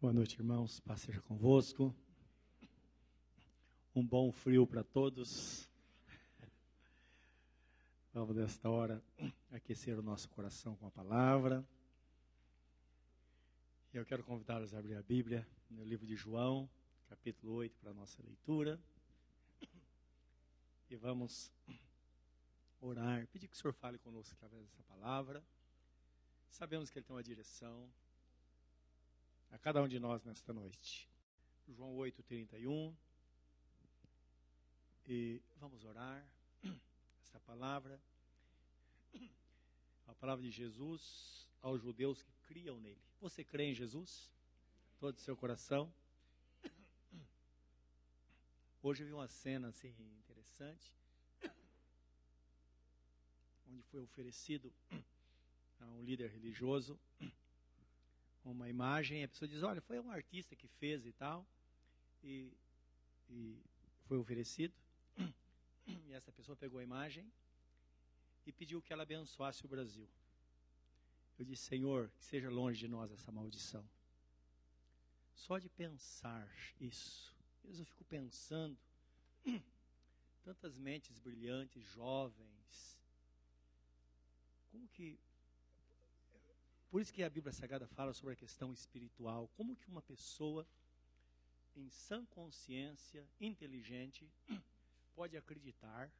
Boa noite, irmãos. Paz seja convosco. Um bom frio para todos. Vamos, nesta hora, aquecer o nosso coração com a palavra. E eu quero convidá-los a abrir a Bíblia no livro de João, capítulo 8, para a nossa leitura. E vamos orar, pedir que o Senhor fale conosco através dessa palavra. Sabemos que Ele tem uma direção a cada um de nós nesta noite. João 8, 31. E vamos orar. Esta palavra, a palavra de Jesus aos judeus que criam nele. Você crê em Jesus? Todo o seu coração? Hoje eu vi uma cena assim interessante, onde foi oferecido a um líder religioso uma imagem, a pessoa diz, olha, foi um artista que fez e tal, e, e foi oferecido, e essa pessoa pegou a imagem e pediu que ela abençoasse o Brasil. Eu disse, Senhor, que seja longe de nós essa maldição. Só de pensar isso, eu fico pensando, tantas mentes brilhantes, jovens, como que por isso que a Bíblia Sagrada fala sobre a questão espiritual, como que uma pessoa em sã consciência, inteligente, pode acreditar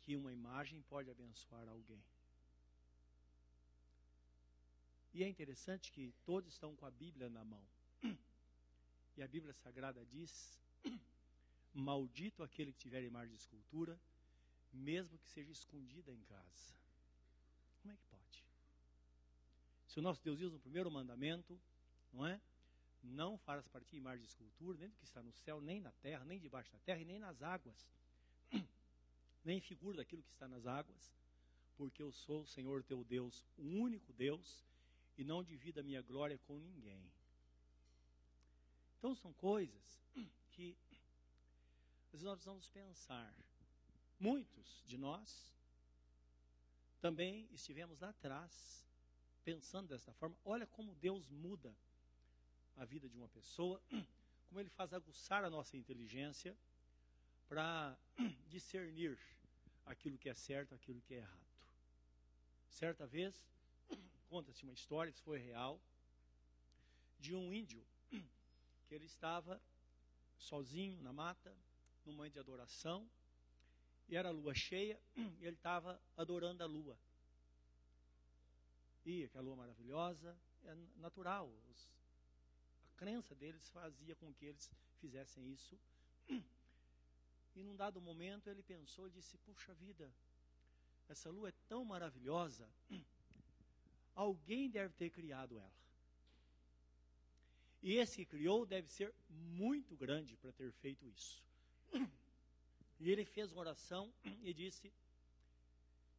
que uma imagem pode abençoar alguém. E é interessante que todos estão com a Bíblia na mão. E a Bíblia Sagrada diz: Maldito aquele que tiver imagem de escultura, mesmo que seja escondida em casa. Como é que pode? Se o nosso Deus diz no primeiro mandamento, não é? Não farás partir imagem de escultura, nem do que está no céu, nem na terra, nem debaixo da terra e nem nas águas. nem figura daquilo que está nas águas, porque eu sou o Senhor teu Deus, o único Deus, e não divido a minha glória com ninguém. Então são coisas que às vezes nós precisamos pensar. Muitos de nós também estivemos lá atrás pensando desta forma, olha como Deus muda a vida de uma pessoa, como ele faz aguçar a nossa inteligência para discernir aquilo que é certo, aquilo que é errado. Certa vez, conta-se uma história, isso foi real, de um índio que ele estava sozinho na mata, num momento de adoração, e era a lua cheia, e ele estava adorando a lua. E aquela lua maravilhosa é natural. Os, a crença deles fazia com que eles fizessem isso. E num dado momento ele pensou e disse: Puxa vida, essa lua é tão maravilhosa, alguém deve ter criado ela. E esse que criou deve ser muito grande para ter feito isso. E ele fez uma oração e disse: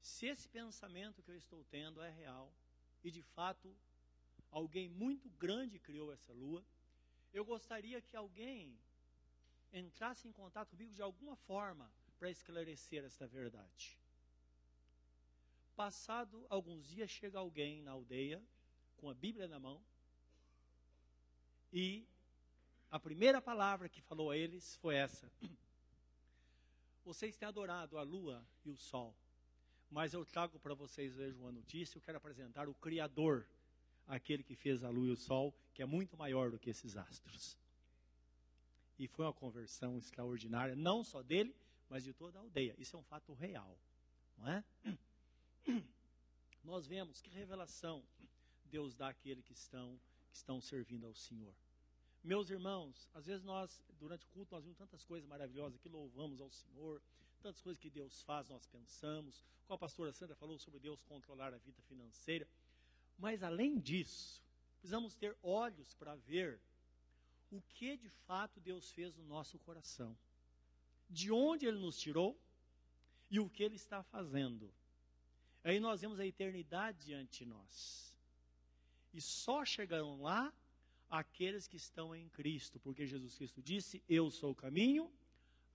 Se esse pensamento que eu estou tendo é real, e de fato alguém muito grande criou essa lua. Eu gostaria que alguém entrasse em contato comigo de alguma forma para esclarecer esta verdade. Passado alguns dias, chega alguém na aldeia com a Bíblia na mão e a primeira palavra que falou a eles foi essa: Vocês têm adorado a lua e o sol mas eu trago para vocês hoje uma notícia. Eu quero apresentar o Criador, aquele que fez a lua e o sol, que é muito maior do que esses astros. E foi uma conversão extraordinária, não só dele, mas de toda a aldeia. Isso é um fato real, não é? Nós vemos que revelação Deus dá àqueles que estão, que estão servindo ao Senhor. Meus irmãos, às vezes nós, durante o culto, nós vimos tantas coisas maravilhosas que louvamos ao Senhor, tantas coisas que Deus faz, nós pensamos. Como a pastora Sandra falou sobre Deus controlar a vida financeira. Mas além disso, precisamos ter olhos para ver o que de fato Deus fez no nosso coração. De onde Ele nos tirou e o que Ele está fazendo. Aí nós vemos a eternidade diante de nós. E só chegarão lá aqueles que estão em Cristo, porque Jesus Cristo disse: Eu sou o caminho,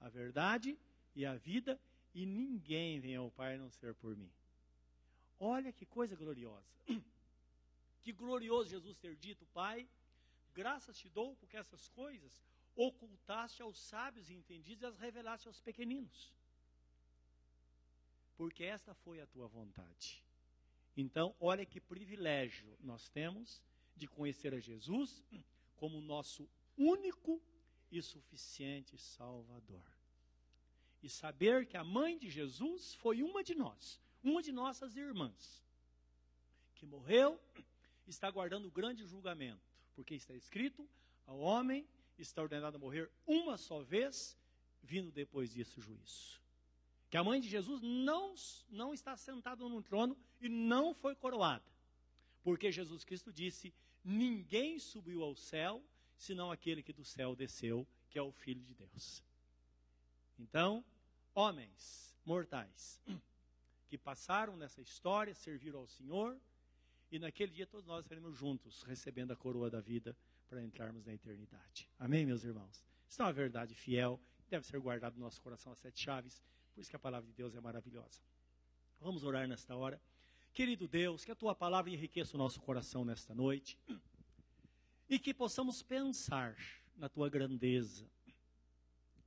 a verdade e a vida, e ninguém vem ao Pai não ser por mim. Olha que coisa gloriosa. Que glorioso Jesus ter dito, Pai, graças te dou, porque essas coisas ocultaste aos sábios e entendidos e as revelaste aos pequeninos. Porque esta foi a tua vontade. Então, olha que privilégio nós temos de conhecer a Jesus como nosso único e suficiente Salvador. E saber que a mãe de Jesus foi uma de nós, uma de nossas irmãs, que morreu, está guardando o grande julgamento, porque está escrito: ao homem está ordenado a morrer uma só vez, vindo depois disso o juízo. Que a mãe de Jesus não, não está sentada no trono e não foi coroada. Porque Jesus Cristo disse: Ninguém subiu ao céu, senão aquele que do céu desceu, que é o Filho de Deus. Então, homens mortais que passaram nessa história, serviram ao Senhor, e naquele dia todos nós estaremos juntos, recebendo a coroa da vida para entrarmos na eternidade. Amém, meus irmãos? Isso é uma verdade fiel, deve ser guardado no nosso coração as sete chaves, por isso que a palavra de Deus é maravilhosa. Vamos orar nesta hora. Querido Deus, que a tua palavra enriqueça o nosso coração nesta noite e que possamos pensar na tua grandeza,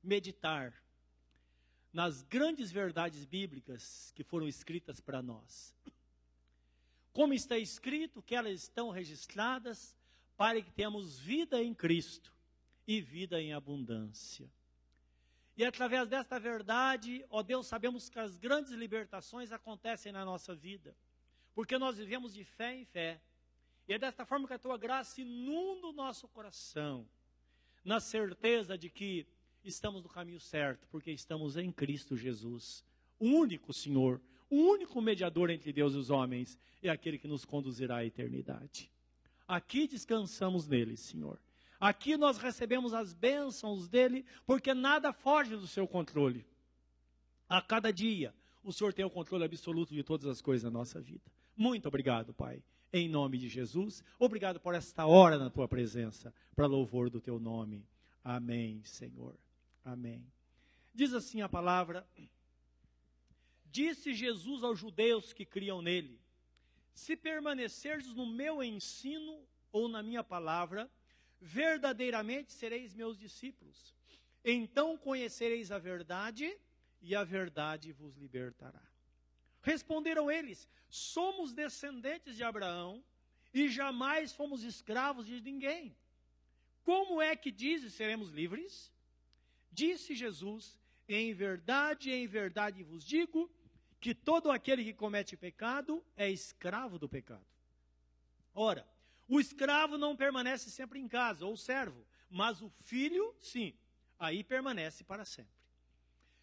meditar nas grandes verdades bíblicas que foram escritas para nós. Como está escrito que elas estão registradas para que tenhamos vida em Cristo e vida em abundância. E através desta verdade, ó Deus, sabemos que as grandes libertações acontecem na nossa vida, porque nós vivemos de fé em fé. E é desta forma que a tua graça inunda o nosso coração, na certeza de que estamos no caminho certo, porque estamos em Cristo Jesus, o único Senhor, o único mediador entre Deus e os homens, e aquele que nos conduzirá à eternidade. Aqui descansamos nele, Senhor. Aqui nós recebemos as bênçãos dele, porque nada foge do seu controle. A cada dia, o Senhor tem o controle absoluto de todas as coisas da nossa vida. Muito obrigado, Pai. Em nome de Jesus, obrigado por esta hora na tua presença, para louvor do teu nome. Amém, Senhor. Amém. Diz assim a palavra: Disse Jesus aos judeus que criam nele: Se permanecerdes no meu ensino ou na minha palavra, verdadeiramente sereis meus discípulos. Então conhecereis a verdade, e a verdade vos libertará. Responderam eles: Somos descendentes de Abraão e jamais fomos escravos de ninguém. Como é que dizes seremos livres? Disse Jesus: Em verdade, em verdade vos digo que todo aquele que comete pecado é escravo do pecado. Ora, o escravo não permanece sempre em casa, ou servo, mas o filho, sim, aí permanece para sempre.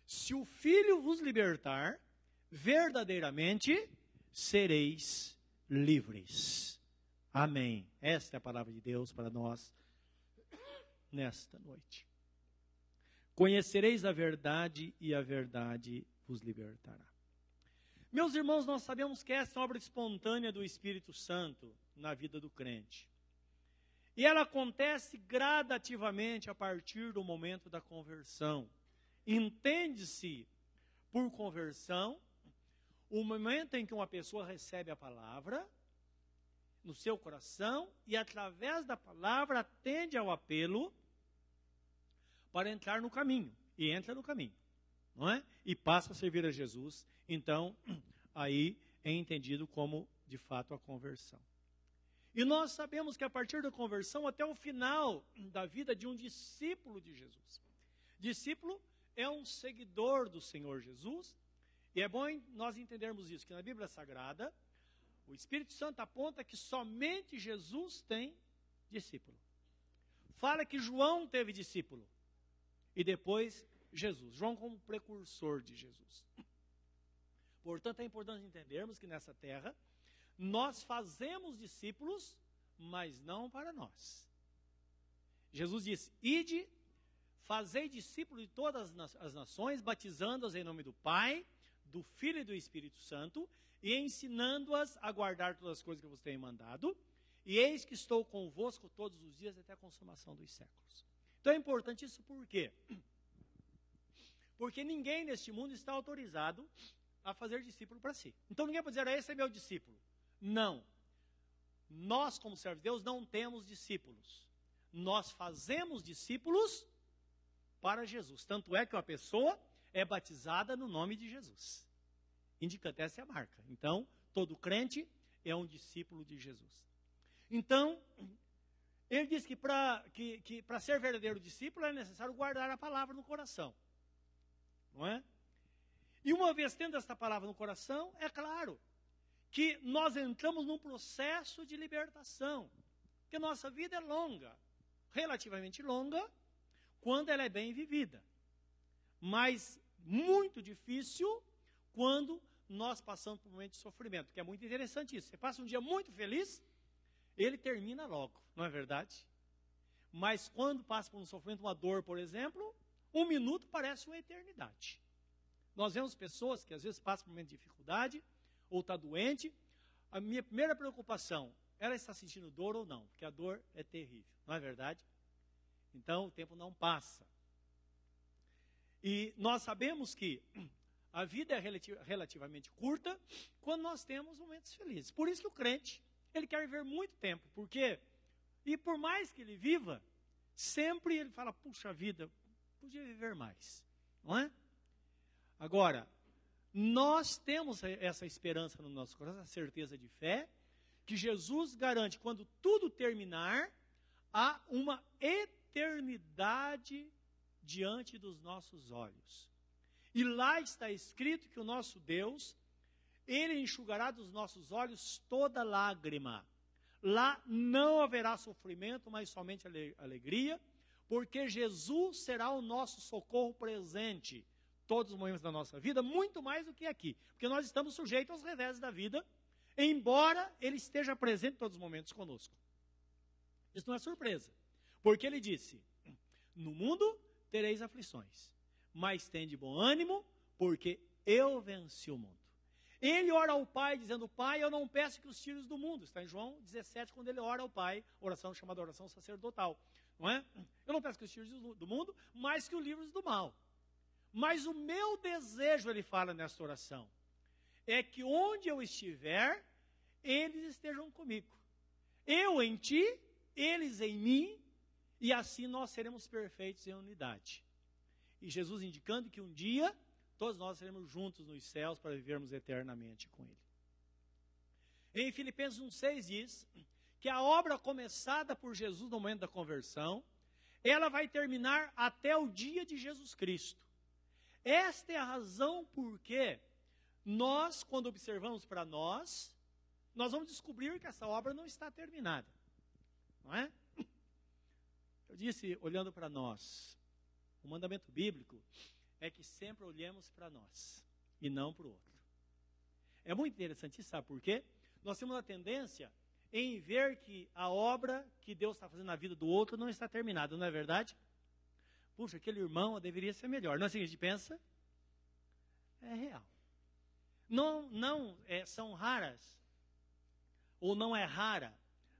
Se o filho vos libertar, verdadeiramente sereis livres. Amém. Esta é a palavra de Deus para nós nesta noite. Conhecereis a verdade e a verdade vos libertará. Meus irmãos, nós sabemos que essa é obra espontânea do Espírito Santo na vida do crente. E ela acontece gradativamente a partir do momento da conversão. Entende-se por conversão o momento em que uma pessoa recebe a palavra no seu coração e, através da palavra, atende ao apelo para entrar no caminho. E entra no caminho, não é? E passa a servir a Jesus. Então, aí é entendido como, de fato, a conversão. E nós sabemos que a partir da conversão até o final da vida de um discípulo de Jesus. Discípulo é um seguidor do Senhor Jesus. E é bom nós entendermos isso, que na Bíblia Sagrada, o Espírito Santo aponta que somente Jesus tem discípulo. Fala que João teve discípulo. E depois Jesus. João como precursor de Jesus. Portanto, é importante entendermos que nessa terra nós fazemos discípulos, mas não para nós. Jesus disse: Ide, fazei discípulos de todas as nações, batizando-as em nome do Pai, do Filho e do Espírito Santo, e ensinando-as a guardar todas as coisas que vos tenho mandado. E eis que estou convosco todos os dias até a consumação dos séculos. Então é importante isso por quê? Porque ninguém neste mundo está autorizado a fazer discípulo para si. Então ninguém pode dizer, ah, esse é meu discípulo. Não. Nós, como servos de Deus, não temos discípulos. nós fazemos discípulos para Jesus. Tanto é que uma pessoa é batizada no nome de Jesus. Indicando, essa é a marca. Então, todo crente é um discípulo de Jesus. Então, ele diz que para que, que ser verdadeiro discípulo é necessário guardar a palavra no coração. Não é? E uma vez tendo esta palavra no coração, é claro que nós entramos num processo de libertação. Porque nossa vida é longa, relativamente longa, quando ela é bem vivida. Mas muito difícil quando nós passamos por um momento de sofrimento, que é muito interessante isso. Você passa um dia muito feliz, ele termina logo, não é verdade? Mas quando passa por um sofrimento, uma dor, por exemplo, um minuto parece uma eternidade. Nós vemos pessoas que às vezes passam por um momento de dificuldade, ou está doente. A minha primeira preocupação, ela está sentindo dor ou não? Porque a dor é terrível, não é verdade? Então o tempo não passa. E nós sabemos que a vida é relativamente curta quando nós temos momentos felizes. Por isso que o crente, ele quer viver muito tempo, porque e por mais que ele viva, sempre ele fala: "Puxa vida, podia viver mais". Não é? Agora, nós temos essa esperança no nosso coração, essa certeza de fé, que Jesus garante quando tudo terminar, há uma eternidade diante dos nossos olhos. E lá está escrito que o nosso Deus, ele enxugará dos nossos olhos toda lágrima. Lá não haverá sofrimento, mas somente alegria, porque Jesus será o nosso socorro presente todos os momentos da nossa vida, muito mais do que aqui, porque nós estamos sujeitos aos revés da vida, embora ele esteja presente em todos os momentos conosco. Isso não é surpresa, porque ele disse: No mundo tereis aflições, mas tende bom ânimo, porque eu venci o mundo. Ele ora ao Pai, dizendo: Pai, eu não peço que os tires do mundo. Está em João 17, quando ele ora ao Pai, oração chamada oração sacerdotal. Não é? Eu não peço que os tires do mundo, mas que o livres do mal. Mas o meu desejo, ele fala nessa oração, é que onde eu estiver, eles estejam comigo. Eu em ti, eles em mim, e assim nós seremos perfeitos em unidade. E Jesus indicando que um dia todos nós seremos juntos nos céus para vivermos eternamente com Ele. Em Filipenses 1,6 diz que a obra começada por Jesus no momento da conversão, ela vai terminar até o dia de Jesus Cristo. Esta é a razão por que nós, quando observamos para nós, nós vamos descobrir que essa obra não está terminada. Não é? Eu disse, olhando para nós, o mandamento bíblico é que sempre olhemos para nós e não para o outro. É muito interessante sabe por quê? Nós temos a tendência em ver que a obra que Deus está fazendo na vida do outro não está terminada, não é verdade? Puxa, aquele irmão deveria ser melhor. Não é assim que a gente pensa? É real. Não, não é, são raras, ou não é rara,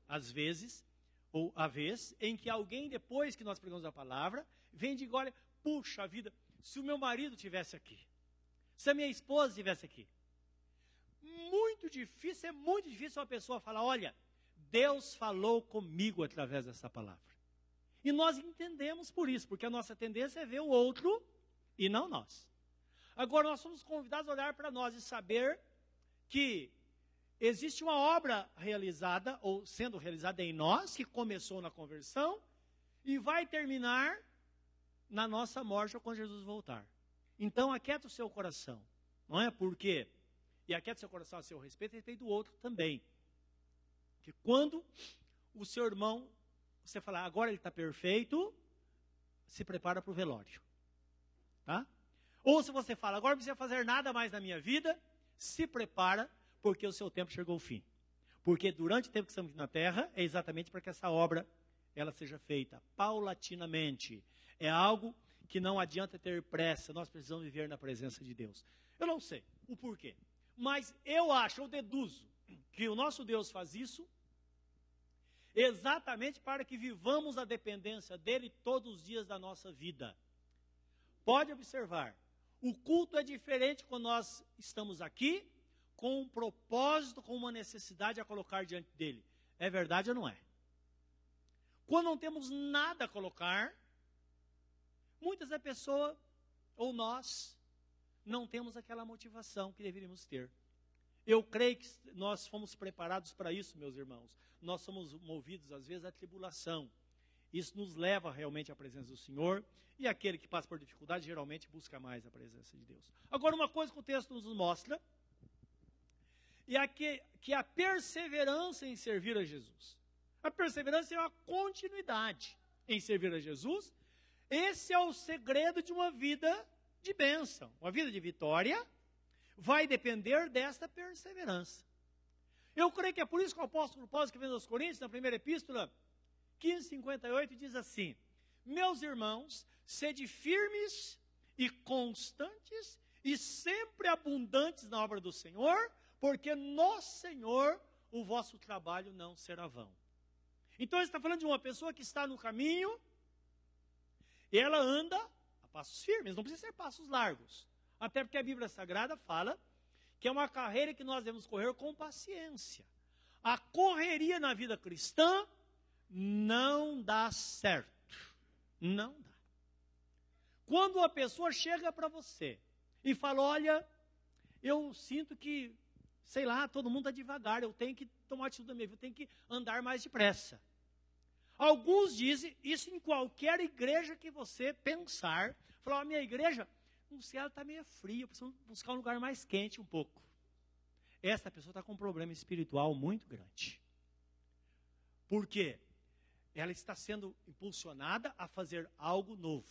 às vezes, ou a vez em que alguém, depois que nós pregamos a palavra, vem e diz: olha, puxa vida, se o meu marido tivesse aqui, se a minha esposa estivesse aqui. Muito difícil, é muito difícil uma pessoa falar: olha, Deus falou comigo através dessa palavra. E nós entendemos por isso, porque a nossa tendência é ver o outro e não nós. Agora, nós somos convidados a olhar para nós e saber que existe uma obra realizada, ou sendo realizada em nós, que começou na conversão, e vai terminar na nossa morte ou quando Jesus voltar. Então, aquieta o seu coração, não é? Porque, e aquieta o seu coração a seu respeito e respeito do outro também. Que quando o seu irmão, você falar, agora ele está perfeito, se prepara para o velório. Tá? Ou se você fala, agora não precisa fazer nada mais na minha vida, se prepara porque o seu tempo chegou ao fim. Porque durante o tempo que estamos na terra, é exatamente para que essa obra ela seja feita paulatinamente. É algo que não adianta ter pressa, nós precisamos viver na presença de Deus. Eu não sei o porquê, mas eu acho, eu deduzo, que o nosso Deus faz isso exatamente para que vivamos a dependência dele todos os dias da nossa vida. Pode observar, o culto é diferente quando nós estamos aqui com um propósito, com uma necessidade a colocar diante dele. É verdade ou não é? quando não temos nada a colocar, muitas da pessoa ou nós não temos aquela motivação que deveríamos ter. Eu creio que nós fomos preparados para isso, meus irmãos. Nós somos movidos, às vezes, à tribulação. Isso nos leva realmente à presença do Senhor. E aquele que passa por dificuldade, geralmente busca mais a presença de Deus. Agora, uma coisa que o texto nos mostra é que, que a perseverança em servir a Jesus. A perseverança é uma continuidade em servir a Jesus. Esse é o segredo de uma vida de bênção, uma vida de vitória. Vai depender desta perseverança. Eu creio que é por isso que o apóstolo Paulo, escrevendo aos Coríntios, na primeira epístola, 15,58, diz assim: Meus irmãos, sede firmes e constantes e sempre abundantes na obra do Senhor, porque no Senhor o vosso trabalho não será vão. Então ele está falando de uma pessoa que está no caminho ela anda a passos firmes, não precisa ser passos largos. Até porque a Bíblia Sagrada fala que é uma carreira que nós devemos correr com paciência. A correria na vida cristã não dá certo. Não dá. Quando uma pessoa chega para você e fala: Olha, eu sinto que, sei lá, todo mundo está devagar, eu tenho que tomar atitude da minha vida, eu tenho que andar mais depressa. Alguns dizem isso em qualquer igreja que você pensar. Falar, a minha igreja, não sei, ela está meio fria, eu preciso buscar um lugar mais quente um pouco. Essa pessoa está com um problema espiritual muito grande. Por quê? Ela está sendo impulsionada a fazer algo novo.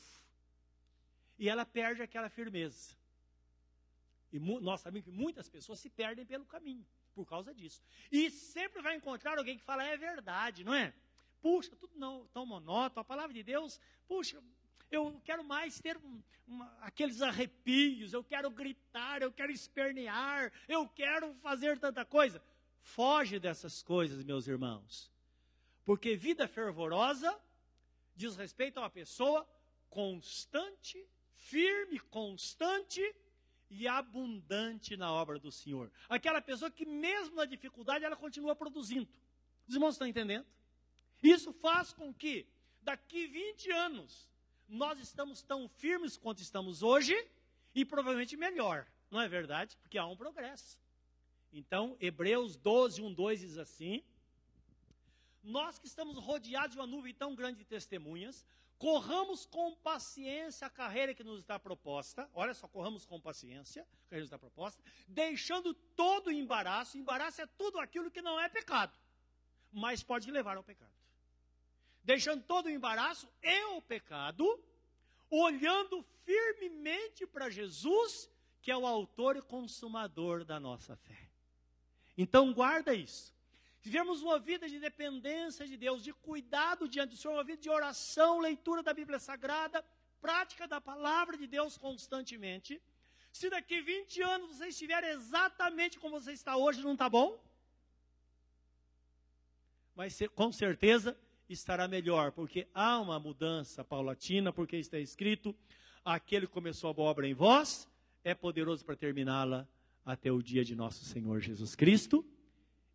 E ela perde aquela firmeza. E nós sabemos que muitas pessoas se perdem pelo caminho por causa disso. E sempre vai encontrar alguém que fala, é verdade, não é? Puxa, tudo não tão monótono, a palavra de Deus, puxa, eu quero mais ter um, uma, aqueles arrepios, eu quero gritar, eu quero espernear, eu quero fazer tanta coisa. Foge dessas coisas, meus irmãos. Porque vida fervorosa diz respeito a uma pessoa constante, firme, constante e abundante na obra do Senhor. Aquela pessoa que, mesmo na dificuldade, ela continua produzindo. Os irmãos estão entendendo? Isso faz com que, daqui 20 anos, nós estamos tão firmes quanto estamos hoje e provavelmente melhor, não é verdade? Porque há um progresso. Então, Hebreus 12, 1, 2 diz assim: Nós que estamos rodeados de uma nuvem tão grande de testemunhas, corramos com paciência a carreira que nos está proposta. Olha só, corramos com paciência a carreira que nos está proposta, deixando todo o embaraço. Embaraço é tudo aquilo que não é pecado, mas pode levar ao pecado deixando todo o embaraço e o pecado, olhando firmemente para Jesus, que é o autor e consumador da nossa fé. Então guarda isso. Vivemos uma vida de dependência de Deus, de cuidado diante do Senhor, uma vida de oração, leitura da Bíblia Sagrada, prática da palavra de Deus constantemente. Se daqui 20 anos você estiver exatamente como você está hoje, não está bom? Mas com certeza estará melhor, porque há uma mudança paulatina, porque está escrito: aquele que começou a boa obra em vós é poderoso para terminá-la até o dia de nosso Senhor Jesus Cristo,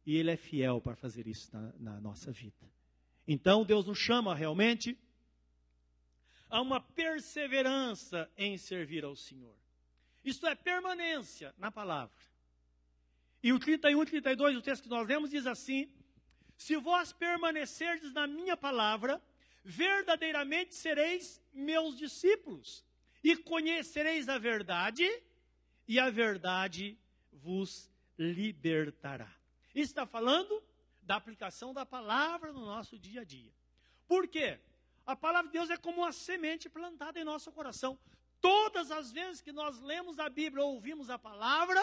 e Ele é fiel para fazer isso na, na nossa vida. Então, Deus nos chama realmente a uma perseverança em servir ao Senhor. Isto é permanência na palavra. E o 31 e 32, o texto que nós lemos, diz assim: se vós permanecerdes na minha palavra, verdadeiramente sereis meus discípulos, e conhecereis a verdade, e a verdade vos libertará. Está falando da aplicação da palavra no nosso dia a dia. Por quê? A palavra de Deus é como uma semente plantada em nosso coração. Todas as vezes que nós lemos a Bíblia ou ouvimos a palavra,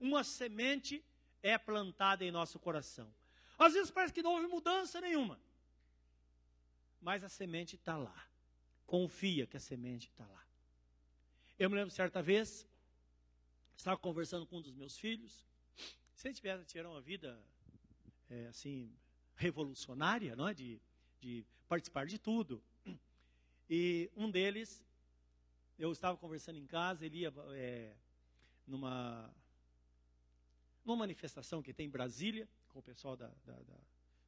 uma semente é plantada em nosso coração. Às vezes parece que não houve mudança nenhuma. Mas a semente está lá. Confia que a semente está lá. Eu me lembro certa vez, estava conversando com um dos meus filhos. Se ele tivesse tirar uma vida é, assim revolucionária, não é? de, de participar de tudo. E um deles, eu estava conversando em casa, ele ia é, numa, numa manifestação que tem em Brasília, com o pessoal da, da, da,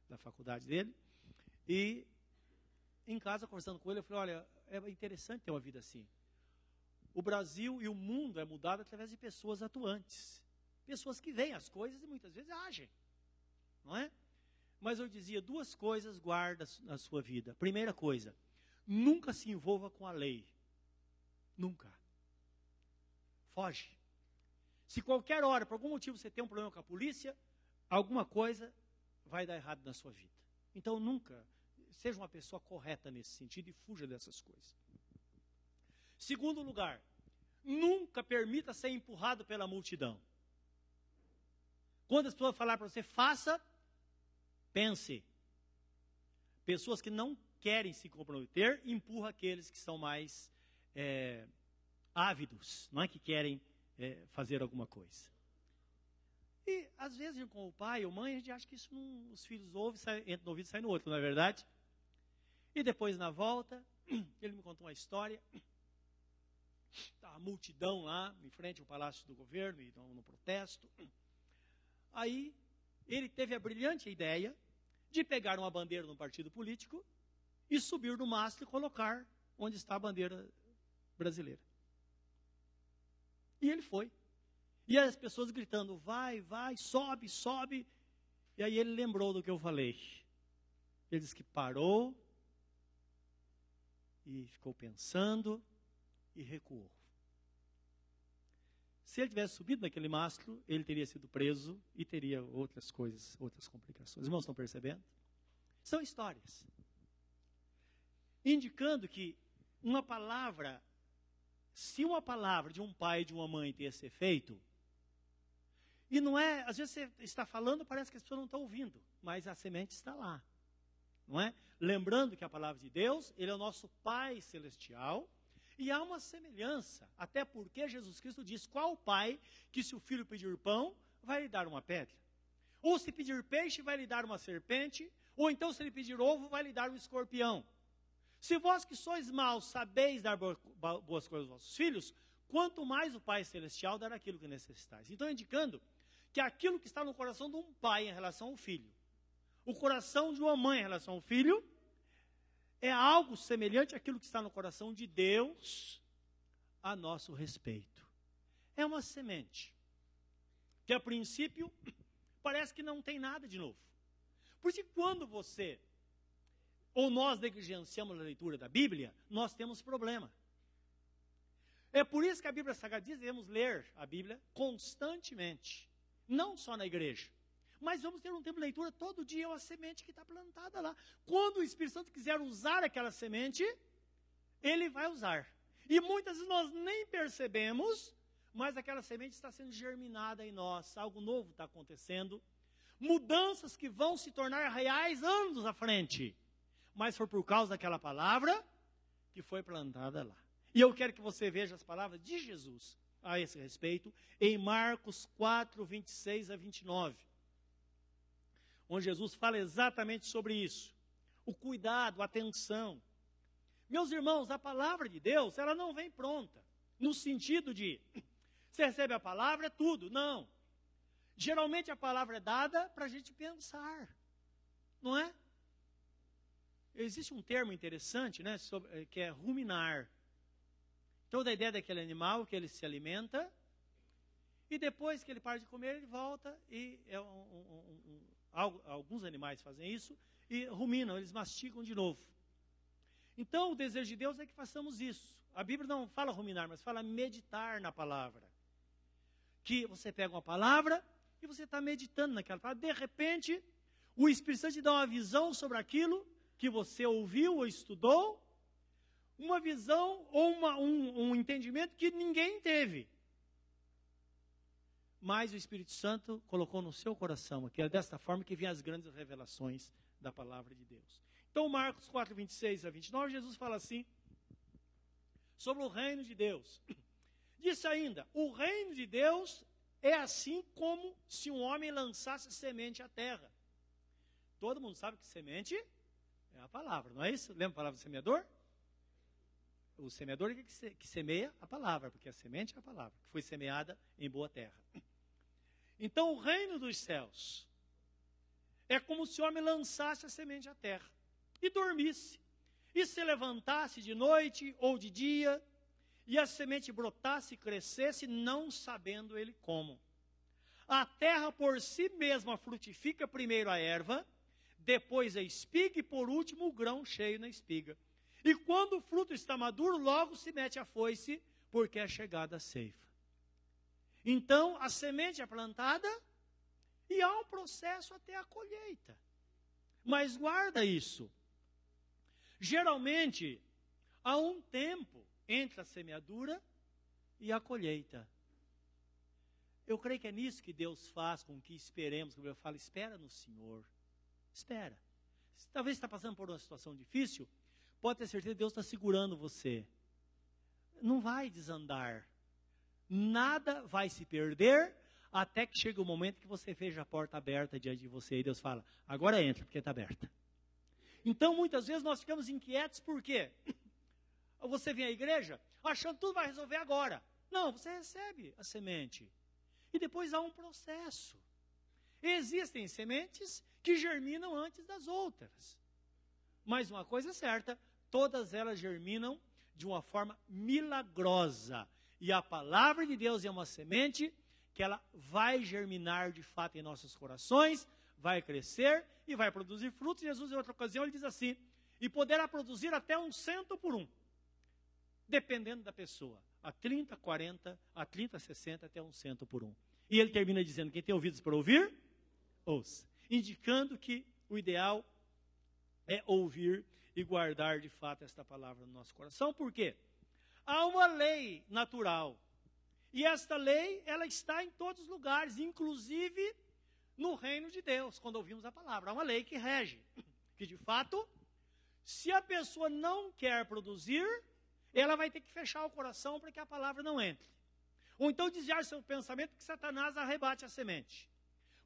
da faculdade dele. E em casa, conversando com ele, eu falei: olha, é interessante ter uma vida assim. O Brasil e o mundo é mudado através de pessoas atuantes. Pessoas que veem as coisas e muitas vezes agem. Não é? Mas eu dizia: duas coisas guarda na sua vida. Primeira coisa, nunca se envolva com a lei. Nunca. Foge. Se qualquer hora, por algum motivo, você tem um problema com a polícia, alguma coisa vai dar errado na sua vida. Então nunca seja uma pessoa correta nesse sentido e fuja dessas coisas. Segundo lugar, nunca permita ser empurrado pela multidão. Quando as pessoas falar para você, faça, pense. Pessoas que não querem se comprometer, empurra aqueles que são mais é, ávidos, não é que querem é, fazer alguma coisa. E às vezes com o pai ou mãe, a gente acha que isso não, os filhos ouvem, sai, entra no ouvido e sai no outro, não é verdade? E depois na volta, ele me contou uma história. Estava a multidão lá, em frente ao Palácio do Governo, e no protesto. Aí ele teve a brilhante ideia de pegar uma bandeira no partido político e subir no mastro e colocar onde está a bandeira brasileira. E ele foi. E as pessoas gritando: vai, vai, sobe, sobe. E aí ele lembrou do que eu falei. Ele disse que parou e ficou pensando e recuou. Se ele tivesse subido naquele mastro, ele teria sido preso e teria outras coisas, outras complicações. Os irmãos estão percebendo? São histórias. Indicando que uma palavra, se uma palavra de um pai e de uma mãe tem esse efeito, e não é, às vezes você está falando, parece que as pessoas não estão ouvindo, mas a semente está lá. Não é? Lembrando que a palavra de Deus, ele é o nosso Pai celestial, e há uma semelhança, até porque Jesus Cristo diz: qual pai que, se o filho pedir pão, vai lhe dar uma pedra? Ou se pedir peixe, vai lhe dar uma serpente? Ou então, se ele pedir ovo, vai lhe dar um escorpião? Se vós que sois maus sabeis dar boas coisas aos vossos filhos, quanto mais o Pai Celestial dará aquilo que necessitais. Então, indicando que aquilo que está no coração de um pai em relação ao filho, o coração de uma mãe em relação ao filho, é algo semelhante àquilo que está no coração de Deus a nosso respeito. É uma semente que a princípio parece que não tem nada de novo. Porque quando você ou nós negligenciamos a leitura da Bíblia, nós temos problema. É por isso que a Bíblia Sagrada diz devemos ler a Bíblia constantemente, não só na igreja. Mas vamos ter um tempo de leitura todo dia, é uma semente que está plantada lá. Quando o Espírito Santo quiser usar aquela semente, ele vai usar. E muitas vezes nós nem percebemos, mas aquela semente está sendo germinada em nós, algo novo está acontecendo. Mudanças que vão se tornar reais anos à frente. Mas foi por causa daquela palavra que foi plantada lá. E eu quero que você veja as palavras de Jesus a esse respeito em Marcos 4, 26 a 29 onde Jesus fala exatamente sobre isso. O cuidado, a atenção. Meus irmãos, a palavra de Deus, ela não vem pronta, no sentido de você recebe a palavra, é tudo. Não. Geralmente a palavra é dada para a gente pensar, não é? Existe um termo interessante, né, sobre, eh, que é ruminar. Toda a ideia daquele animal que ele se alimenta, e depois que ele para de comer, ele volta e é um, um, um, alguns animais fazem isso, e ruminam, eles mastigam de novo. Então, o desejo de Deus é que façamos isso. A Bíblia não fala ruminar, mas fala meditar na palavra. Que você pega uma palavra e você está meditando naquela palavra. De repente, o Espírito Santo te dá uma visão sobre aquilo que você ouviu ou estudou, uma visão ou uma, um, um entendimento que ninguém teve mas o Espírito Santo colocou no seu coração, que é desta forma que vêm as grandes revelações da palavra de Deus. Então, Marcos 4, 26 a 29, Jesus fala assim, sobre o reino de Deus. Disse ainda: O reino de Deus é assim como se um homem lançasse semente à terra. Todo mundo sabe que semente é a palavra, não é isso? Lembra a palavra do semeador? O semeador é que semeia a palavra, porque a semente é a palavra, que foi semeada em boa terra. Então, o reino dos céus é como se o homem lançasse a semente à terra e dormisse. e se levantasse de noite ou de dia, e a semente brotasse e crescesse, não sabendo ele como. A terra por si mesma frutifica primeiro a erva, depois a espiga e por último o grão cheio na espiga. E quando o fruto está maduro, logo se mete a foice, porque é chegada a ceifa. Então, a semente é plantada e há um processo até a colheita. Mas guarda isso. Geralmente, há um tempo entre a semeadura e a colheita. Eu creio que é nisso que Deus faz com que esperemos, como eu falo, espera no Senhor. Espera. Talvez está passando por uma situação difícil, pode ter certeza Deus está segurando você. Não vai desandar. Nada vai se perder até que chegue o momento que você veja a porta aberta diante de você e Deus fala: agora entra, porque está aberta. Então, muitas vezes nós ficamos inquietos por quê? Você vem à igreja achando que tudo vai resolver agora. Não, você recebe a semente. E depois há um processo. Existem sementes que germinam antes das outras. Mas uma coisa é certa, todas elas germinam de uma forma milagrosa. E a palavra de Deus é uma semente que ela vai germinar de fato em nossos corações, vai crescer e vai produzir frutos. Jesus, em outra ocasião, ele diz assim: e poderá produzir até um cento por um, dependendo da pessoa. A 30, 40, a 30, 60, até um cento por um. E ele termina dizendo: quem tem ouvidos para ouvir, ouça. Indicando que o ideal é ouvir e guardar de fato esta palavra no nosso coração. Por quê? Há uma lei natural. E esta lei, ela está em todos os lugares, inclusive no reino de Deus, quando ouvimos a palavra. Há uma lei que rege, que de fato, se a pessoa não quer produzir, ela vai ter que fechar o coração para que a palavra não entre. Ou então desviar seu pensamento que Satanás arrebate a semente.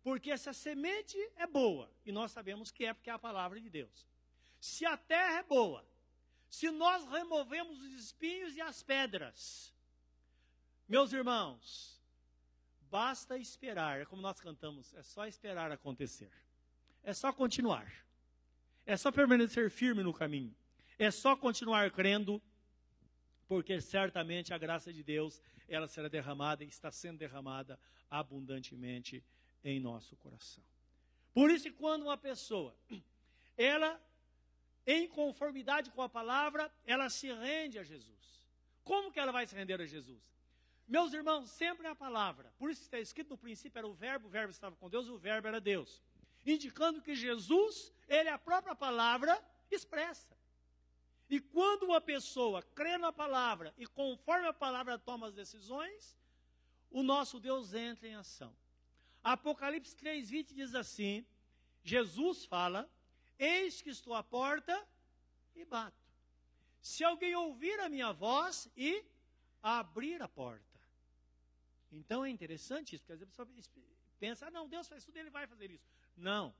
Porque essa semente é boa, e nós sabemos que é porque é a palavra de Deus. Se a terra é boa, se nós removemos os espinhos e as pedras, meus irmãos, basta esperar, é como nós cantamos, é só esperar acontecer. É só continuar. É só permanecer firme no caminho. É só continuar crendo, porque certamente a graça de Deus, ela será derramada e está sendo derramada abundantemente em nosso coração. Por isso, quando uma pessoa, ela em conformidade com a palavra, ela se rende a Jesus. Como que ela vai se render a Jesus? Meus irmãos, sempre é a palavra. Por isso está escrito no princípio era o verbo, o verbo estava com Deus, o verbo era Deus. Indicando que Jesus, ele é a própria palavra expressa. E quando uma pessoa crê na palavra e conforme a palavra toma as decisões, o nosso Deus entra em ação. Apocalipse 3:20 diz assim: Jesus fala Eis que estou à porta e bato. Se alguém ouvir a minha voz e abrir a porta. Então é interessante isso, porque às vezes a pessoa pensa, ah, não, Deus faz tudo, ele vai fazer isso. Não.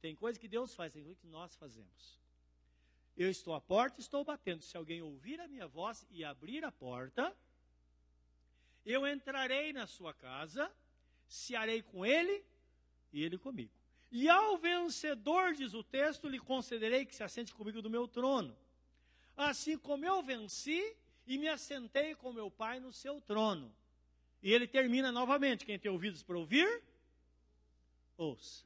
Tem coisa que Deus faz, tem coisa que nós fazemos. Eu estou à porta, estou batendo. Se alguém ouvir a minha voz e abrir a porta, eu entrarei na sua casa, cearei com ele e ele comigo. E ao vencedor, diz o texto, lhe concederei que se assente comigo do meu trono. Assim como eu venci e me assentei com meu Pai no seu trono. E ele termina novamente: quem tem ouvidos para ouvir, ouça.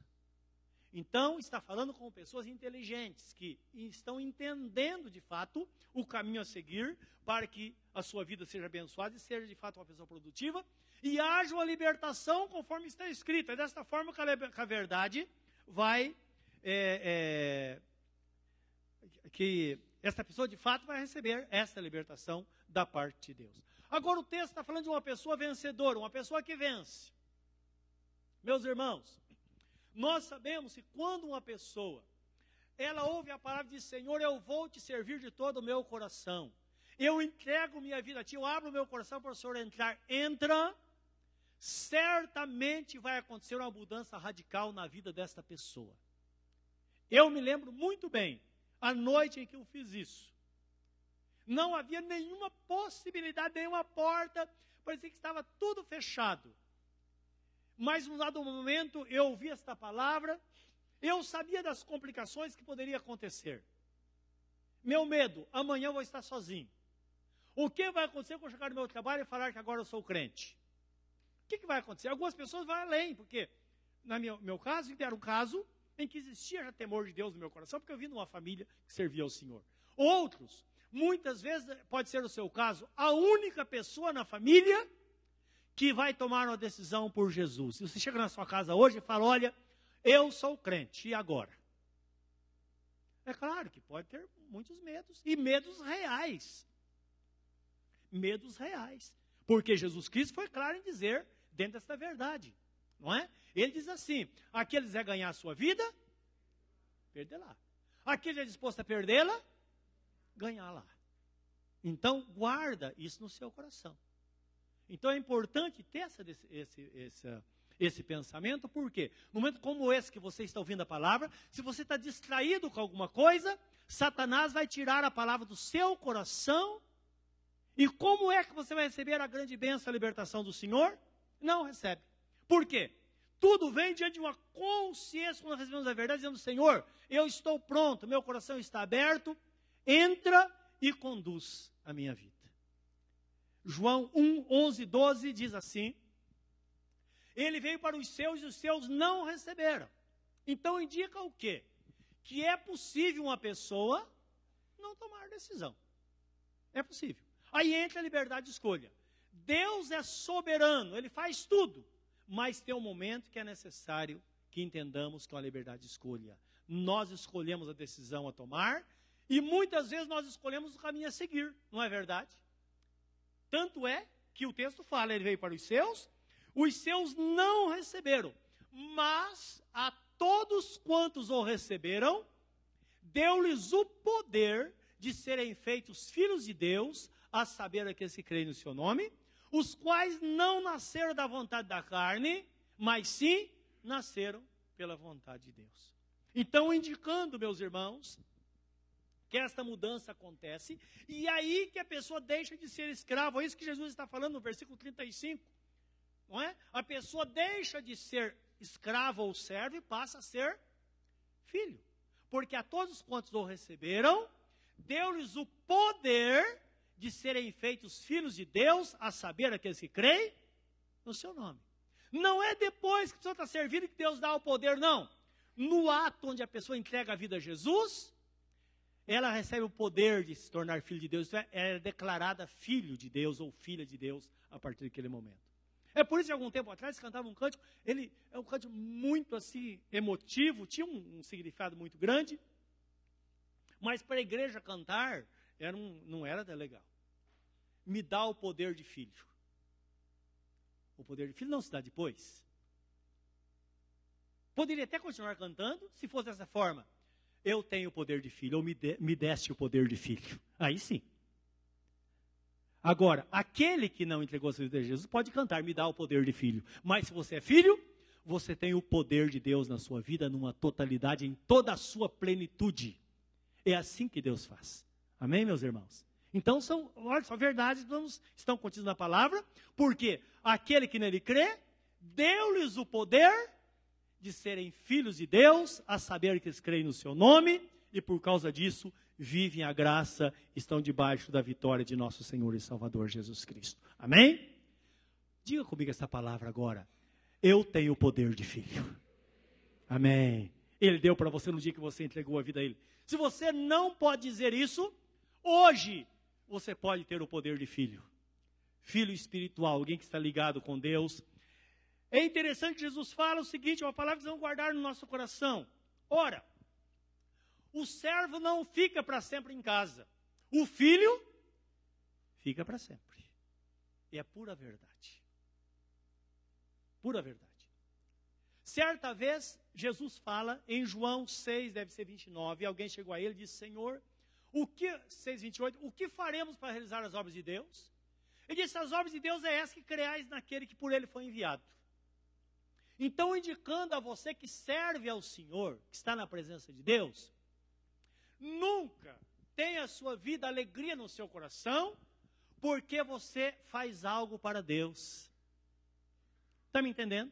Então, está falando com pessoas inteligentes que estão entendendo de fato o caminho a seguir para que a sua vida seja abençoada e seja de fato uma pessoa produtiva e haja uma libertação conforme está escrito. É desta forma que a verdade vai. É, é, que esta pessoa de fato vai receber esta libertação da parte de Deus. Agora o texto está falando de uma pessoa vencedora, uma pessoa que vence. Meus irmãos, nós sabemos que quando uma pessoa ela ouve a palavra de Senhor, eu vou te servir de todo o meu coração. Eu entrego minha vida a ti, eu abro meu coração para o Senhor entrar. Entra certamente vai acontecer uma mudança radical na vida desta pessoa. Eu me lembro muito bem, a noite em que eu fiz isso. Não havia nenhuma possibilidade, nenhuma porta, parecia que estava tudo fechado. Mas, no dado momento, eu ouvi esta palavra, eu sabia das complicações que poderiam acontecer. Meu medo, amanhã eu vou estar sozinho. O que vai acontecer quando eu chegar no meu trabalho e falar que agora eu sou crente? Que, que vai acontecer? Algumas pessoas vão além, porque, no meu, meu caso, era um caso em que existia já temor de Deus no meu coração, porque eu vim de uma família que servia ao Senhor. Outros, muitas vezes, pode ser o seu caso, a única pessoa na família que vai tomar uma decisão por Jesus. Se você chega na sua casa hoje e fala: Olha, eu sou crente, e agora? É claro que pode ter muitos medos, e medos reais. Medos reais. Porque Jesus Cristo foi claro em dizer, dentro dessa verdade, não é? Ele diz assim: aqueles é ganhar a sua vida, perder lá. Aquele é disposto a perdê-la, ganhar lá. Então, guarda isso no seu coração. Então, é importante ter essa, esse, esse, esse pensamento, porque no momento como esse que você está ouvindo a palavra, se você está distraído com alguma coisa, Satanás vai tirar a palavra do seu coração. E como é que você vai receber a grande bênção, a libertação do Senhor? Não recebe. Por quê? Tudo vem diante de uma consciência, quando nós recebemos a verdade, dizendo: Senhor, eu estou pronto, meu coração está aberto, entra e conduz a minha vida. João 1, 11, 12 diz assim: Ele veio para os seus e os seus não receberam. Então indica o quê? Que é possível uma pessoa não tomar decisão. É possível. Aí entra a liberdade de escolha. Deus é soberano, ele faz tudo mas tem um momento que é necessário que entendamos que é uma liberdade de escolha. Nós escolhemos a decisão a tomar e muitas vezes nós escolhemos o caminho a seguir, não é verdade? Tanto é que o texto fala, ele veio para os seus, os seus não receberam, mas a todos quantos o receberam, deu-lhes o poder de serem feitos filhos de Deus, a saber aqueles que creem no seu nome, os quais não nasceram da vontade da carne, mas sim nasceram pela vontade de Deus. Então, indicando, meus irmãos, que esta mudança acontece, e aí que a pessoa deixa de ser escravo, é isso que Jesus está falando no versículo 35, não é? A pessoa deixa de ser escravo ou servo e passa a ser filho. Porque a todos quantos o receberam, deu-lhes o poder de serem feitos filhos de Deus, a saber, aqueles que creem no seu nome. Não é depois que a pessoa está servindo que Deus dá o poder, não. No ato onde a pessoa entrega a vida a Jesus, ela recebe o poder de se tornar filho de Deus, então é declarada filho de Deus ou filha de Deus a partir daquele momento. É por isso que algum tempo atrás cantava um cântico, ele é um cântico muito assim emotivo, tinha um, um significado muito grande, mas para a igreja cantar era um, não era legal me dá o poder de filho. O poder de filho não se dá depois. Poderia até continuar cantando se fosse dessa forma. Eu tenho o poder de filho, ou me, de, me deste o poder de filho. Aí sim. Agora, aquele que não entregou sua vida a Jesus pode cantar, me dá o poder de filho. Mas se você é filho, você tem o poder de Deus na sua vida, numa totalidade, em toda a sua plenitude. É assim que Deus faz. Amém, meus irmãos? Então, são, olha, são verdades estão contidas na palavra, porque aquele que nele crê, deu-lhes o poder de serem filhos de Deus, a saber que eles creem no seu nome, e por causa disso vivem a graça, estão debaixo da vitória de nosso Senhor e Salvador Jesus Cristo. Amém? Diga comigo essa palavra agora. Eu tenho o poder de filho. Amém. Ele deu para você no dia que você entregou a vida a Ele. Se você não pode dizer isso, hoje você pode ter o poder de filho. Filho espiritual, alguém que está ligado com Deus. É interessante Jesus fala o seguinte, uma palavra que vamos guardar no nosso coração. Ora, o servo não fica para sempre em casa. O filho fica para sempre. E é pura verdade. Pura verdade. Certa vez, Jesus fala em João 6, deve ser 29, alguém chegou a ele e disse: Senhor, o que, 6,28, o que faremos para realizar as obras de Deus? Ele disse: as obras de Deus é essa que creais naquele que por ele foi enviado. Então, indicando a você que serve ao Senhor, que está na presença de Deus, nunca tenha a sua vida alegria no seu coração, porque você faz algo para Deus. Está me entendendo?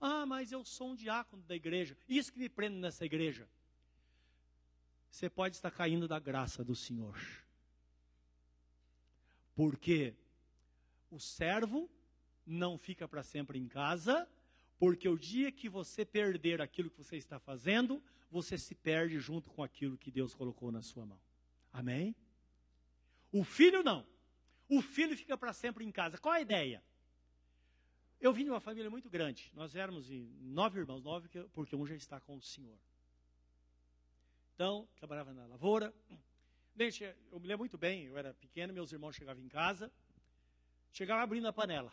Ah, mas eu sou um diácono da igreja. Isso que me prende nessa igreja. Você pode estar caindo da graça do Senhor. Porque o servo não fica para sempre em casa, porque o dia que você perder aquilo que você está fazendo, você se perde junto com aquilo que Deus colocou na sua mão. Amém? O filho não. O filho fica para sempre em casa. Qual a ideia? Eu vim de uma família muito grande. Nós éramos nove irmãos, nove, porque um já está com o Senhor. Então, trabalhava na lavoura. Eu me lembro muito bem, eu era pequeno, meus irmãos chegavam em casa, chegavam abrindo a panela.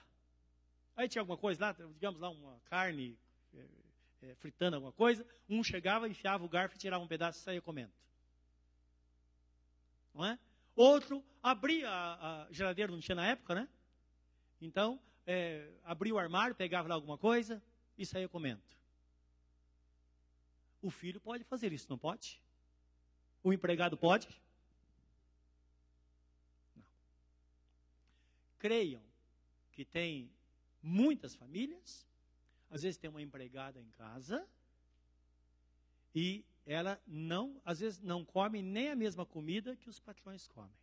Aí tinha alguma coisa lá, digamos lá, uma carne, é, é, fritando alguma coisa. Um chegava, enfiava o garfo, tirava um pedaço e saía comendo. Não é? Outro abria a, a geladeira, não tinha na época, né? Então, é, abria o armário, pegava lá alguma coisa e saía comendo. O filho pode fazer isso, não pode? O empregado pode? Não. Creiam que tem muitas famílias, às vezes tem uma empregada em casa e ela não, às vezes não come nem a mesma comida que os patrões comem.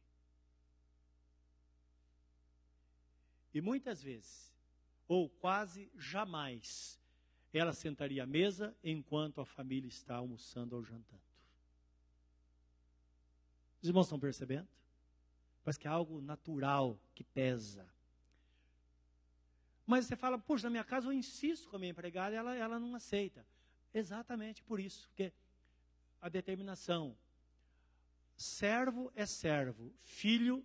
E muitas vezes, ou quase jamais, ela sentaria à mesa enquanto a família está almoçando ou jantando. Os irmãos estão percebendo? Parece que é algo natural que pesa. Mas você fala, puxa, na minha casa eu insisto com a minha empregada, ela, ela não aceita. Exatamente por isso, porque a determinação. Servo é servo, filho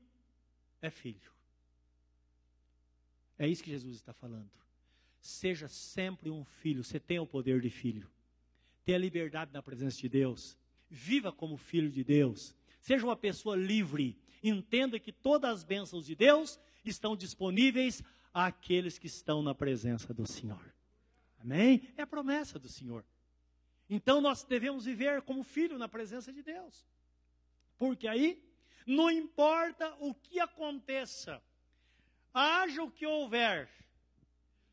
é filho. É isso que Jesus está falando. Seja sempre um filho, você tem o poder de filho. Tenha liberdade na presença de Deus. Viva como filho de Deus. Seja uma pessoa livre. Entenda que todas as bênçãos de Deus estão disponíveis àqueles que estão na presença do Senhor. Amém? É a promessa do Senhor. Então nós devemos viver como filho na presença de Deus. Porque aí, não importa o que aconteça, haja o que houver,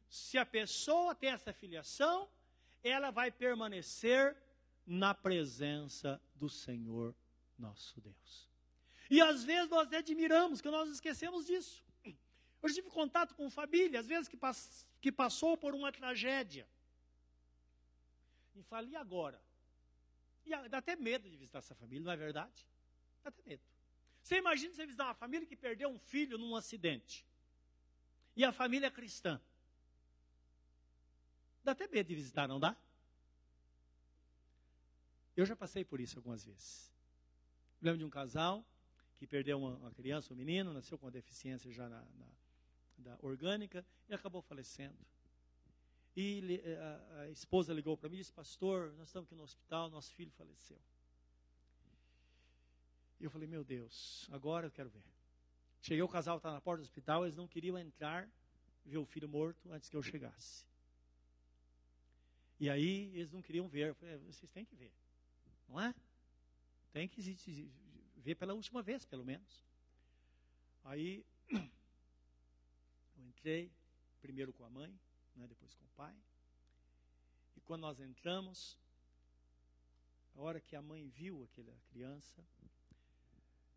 se a pessoa tem essa filiação, ela vai permanecer na presença do Senhor nosso Deus. E às vezes nós admiramos, que nós esquecemos disso. Eu tive contato com família, às vezes que, pass que passou por uma tragédia. E fala, e agora? E dá até medo de visitar essa família, não é verdade? Dá até medo. Você imagina você visitar uma família que perdeu um filho num acidente. E a família é cristã. Dá até medo de visitar, não dá? Eu já passei por isso algumas vezes. Lembro de um casal que perdeu uma, uma criança, um menino, nasceu com uma deficiência já na, na da orgânica e acabou falecendo. E eh, a, a esposa ligou para mim e disse: Pastor, nós estamos aqui no hospital, nosso filho faleceu. E eu falei: Meu Deus, agora eu quero ver. Cheguei, o casal está na porta do hospital, eles não queriam entrar, ver o filho morto antes que eu chegasse. E aí eles não queriam ver. Eu falei: é, Vocês têm que ver, não é? Tem que ver pela última vez, pelo menos. Aí eu entrei, primeiro com a mãe, né, depois com o pai. E quando nós entramos, a hora que a mãe viu aquela criança,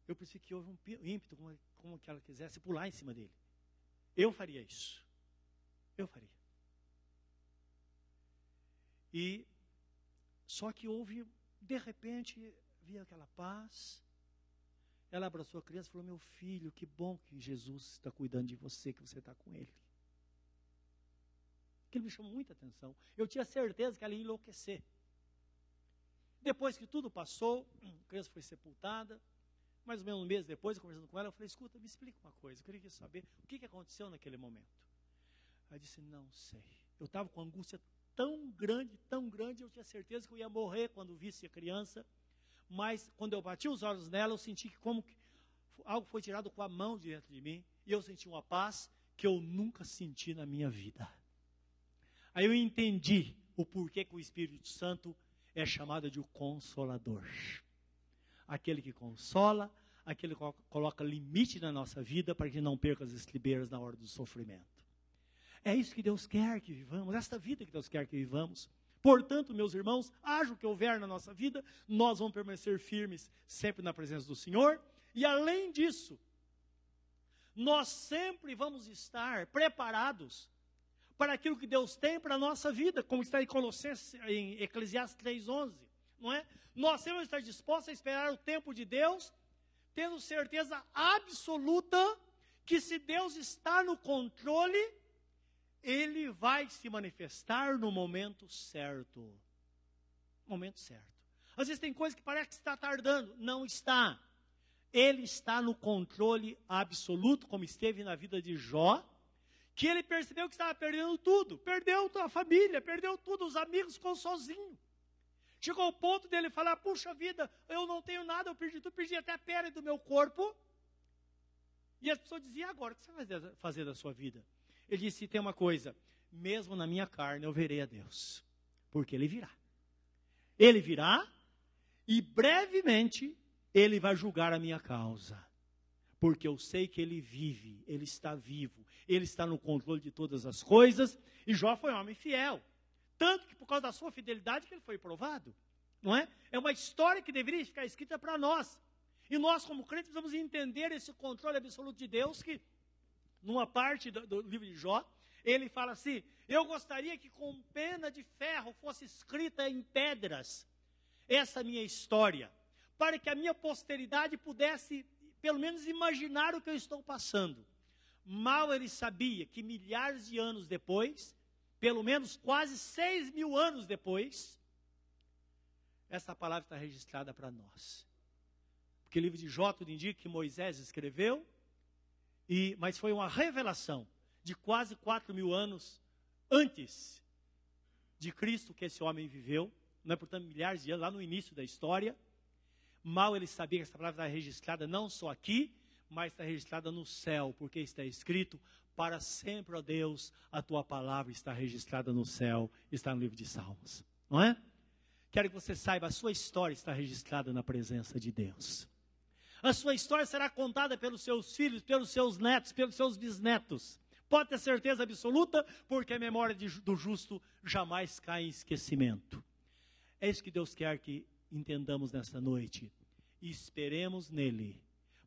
eu pensei que houve um ímpeto, como, como que ela quisesse pular em cima dele. Eu faria isso. Eu faria. E só que houve, de repente, via aquela paz. Ela abraçou a criança e falou: Meu filho, que bom que Jesus está cuidando de você, que você está com ele. Aquilo me chamou muita atenção. Eu tinha certeza que ela ia enlouquecer. Depois que tudo passou, a criança foi sepultada. Mais ou menos um mês depois, conversando com ela, eu falei: escuta, me explica uma coisa. Eu queria saber o que, que aconteceu naquele momento. Ela disse: não sei. Eu estava com angústia tão grande, tão grande, eu tinha certeza que eu ia morrer quando visse a criança. Mas quando eu bati os olhos nela, eu senti que como que algo foi tirado com a mão de dentro de mim. E eu senti uma paz que eu nunca senti na minha vida. Aí eu entendi o porquê que o Espírito Santo é chamado de o consolador. Aquele que consola, aquele que coloca limite na nossa vida para que não perca as estribeiras na hora do sofrimento. É isso que Deus quer que vivamos, esta vida que Deus quer que vivamos. Portanto, meus irmãos, haja o que houver na nossa vida, nós vamos permanecer firmes sempre na presença do Senhor. E além disso, nós sempre vamos estar preparados para aquilo que Deus tem para a nossa vida, como está em Colossenses, em Eclesiastes 3,11, não é? Nós sempre vamos estar dispostos a esperar o tempo de Deus, tendo certeza absoluta que se Deus está no controle, Ele vai se manifestar no momento certo. Momento certo. Às vezes tem coisa que parece que está tardando, não está. Ele está no controle absoluto, como esteve na vida de Jó, que ele percebeu que estava perdendo tudo. Perdeu a família, perdeu tudo, os amigos ficou sozinho. Chegou ao ponto dele falar: Puxa vida, eu não tenho nada, eu perdi tudo, perdi até a pele do meu corpo. E as pessoas diziam: Agora, o que você vai fazer da sua vida? Ele disse: Tem uma coisa, mesmo na minha carne eu verei a Deus, porque Ele virá. Ele virá e brevemente ele vai julgar a minha causa. Porque eu sei que ele vive, ele está vivo, ele está no controle de todas as coisas, e Jó foi um homem fiel. Tanto que por causa da sua fidelidade que ele foi provado. Não é? É uma história que deveria ficar escrita para nós. E nós, como crentes, vamos entender esse controle absoluto de Deus, que numa parte do, do livro de Jó, ele fala assim: Eu gostaria que com pena de ferro fosse escrita em pedras essa minha história para que a minha posteridade pudesse, pelo menos, imaginar o que eu estou passando. Mal ele sabia que milhares de anos depois, pelo menos quase seis mil anos depois, essa palavra está registrada para nós. Porque o livro de Jó tudo indica que Moisés escreveu, e, mas foi uma revelação de quase quatro mil anos antes de Cristo que esse homem viveu, não é portanto milhares de anos, lá no início da história. Mal ele sabia que essa palavra está registrada não só aqui, mas está registrada no céu, porque está escrito: para sempre, ó Deus, a tua palavra está registrada no céu, está no livro de Salmos, não é? Quero que você saiba, a sua história está registrada na presença de Deus. A sua história será contada pelos seus filhos, pelos seus netos, pelos seus bisnetos. Pode ter certeza absoluta, porque a memória de, do justo jamais cai em esquecimento. É isso que Deus quer que entendamos nessa noite e esperemos nele,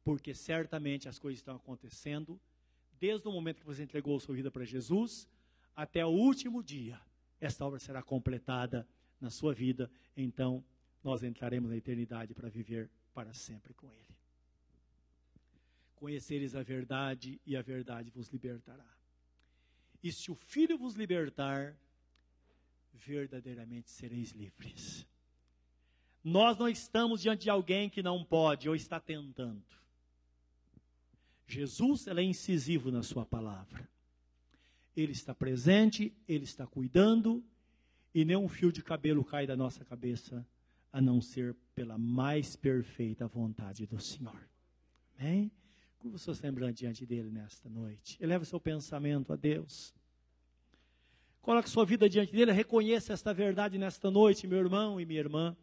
porque certamente as coisas estão acontecendo desde o momento que você entregou sua vida para Jesus até o último dia. Esta obra será completada na sua vida, então nós entraremos na eternidade para viver para sempre com ele. Conhecereis a verdade e a verdade vos libertará. E se o Filho vos libertar, verdadeiramente sereis livres. Nós não estamos diante de alguém que não pode ou está tentando. Jesus é incisivo na sua palavra. Ele está presente, ele está cuidando, e nenhum fio de cabelo cai da nossa cabeça, a não ser pela mais perfeita vontade do Senhor. Amém? Como você está lembrando diante dele nesta noite? Eleva seu pensamento a Deus. Coloque sua vida diante dele, reconheça esta verdade nesta noite, meu irmão e minha irmã.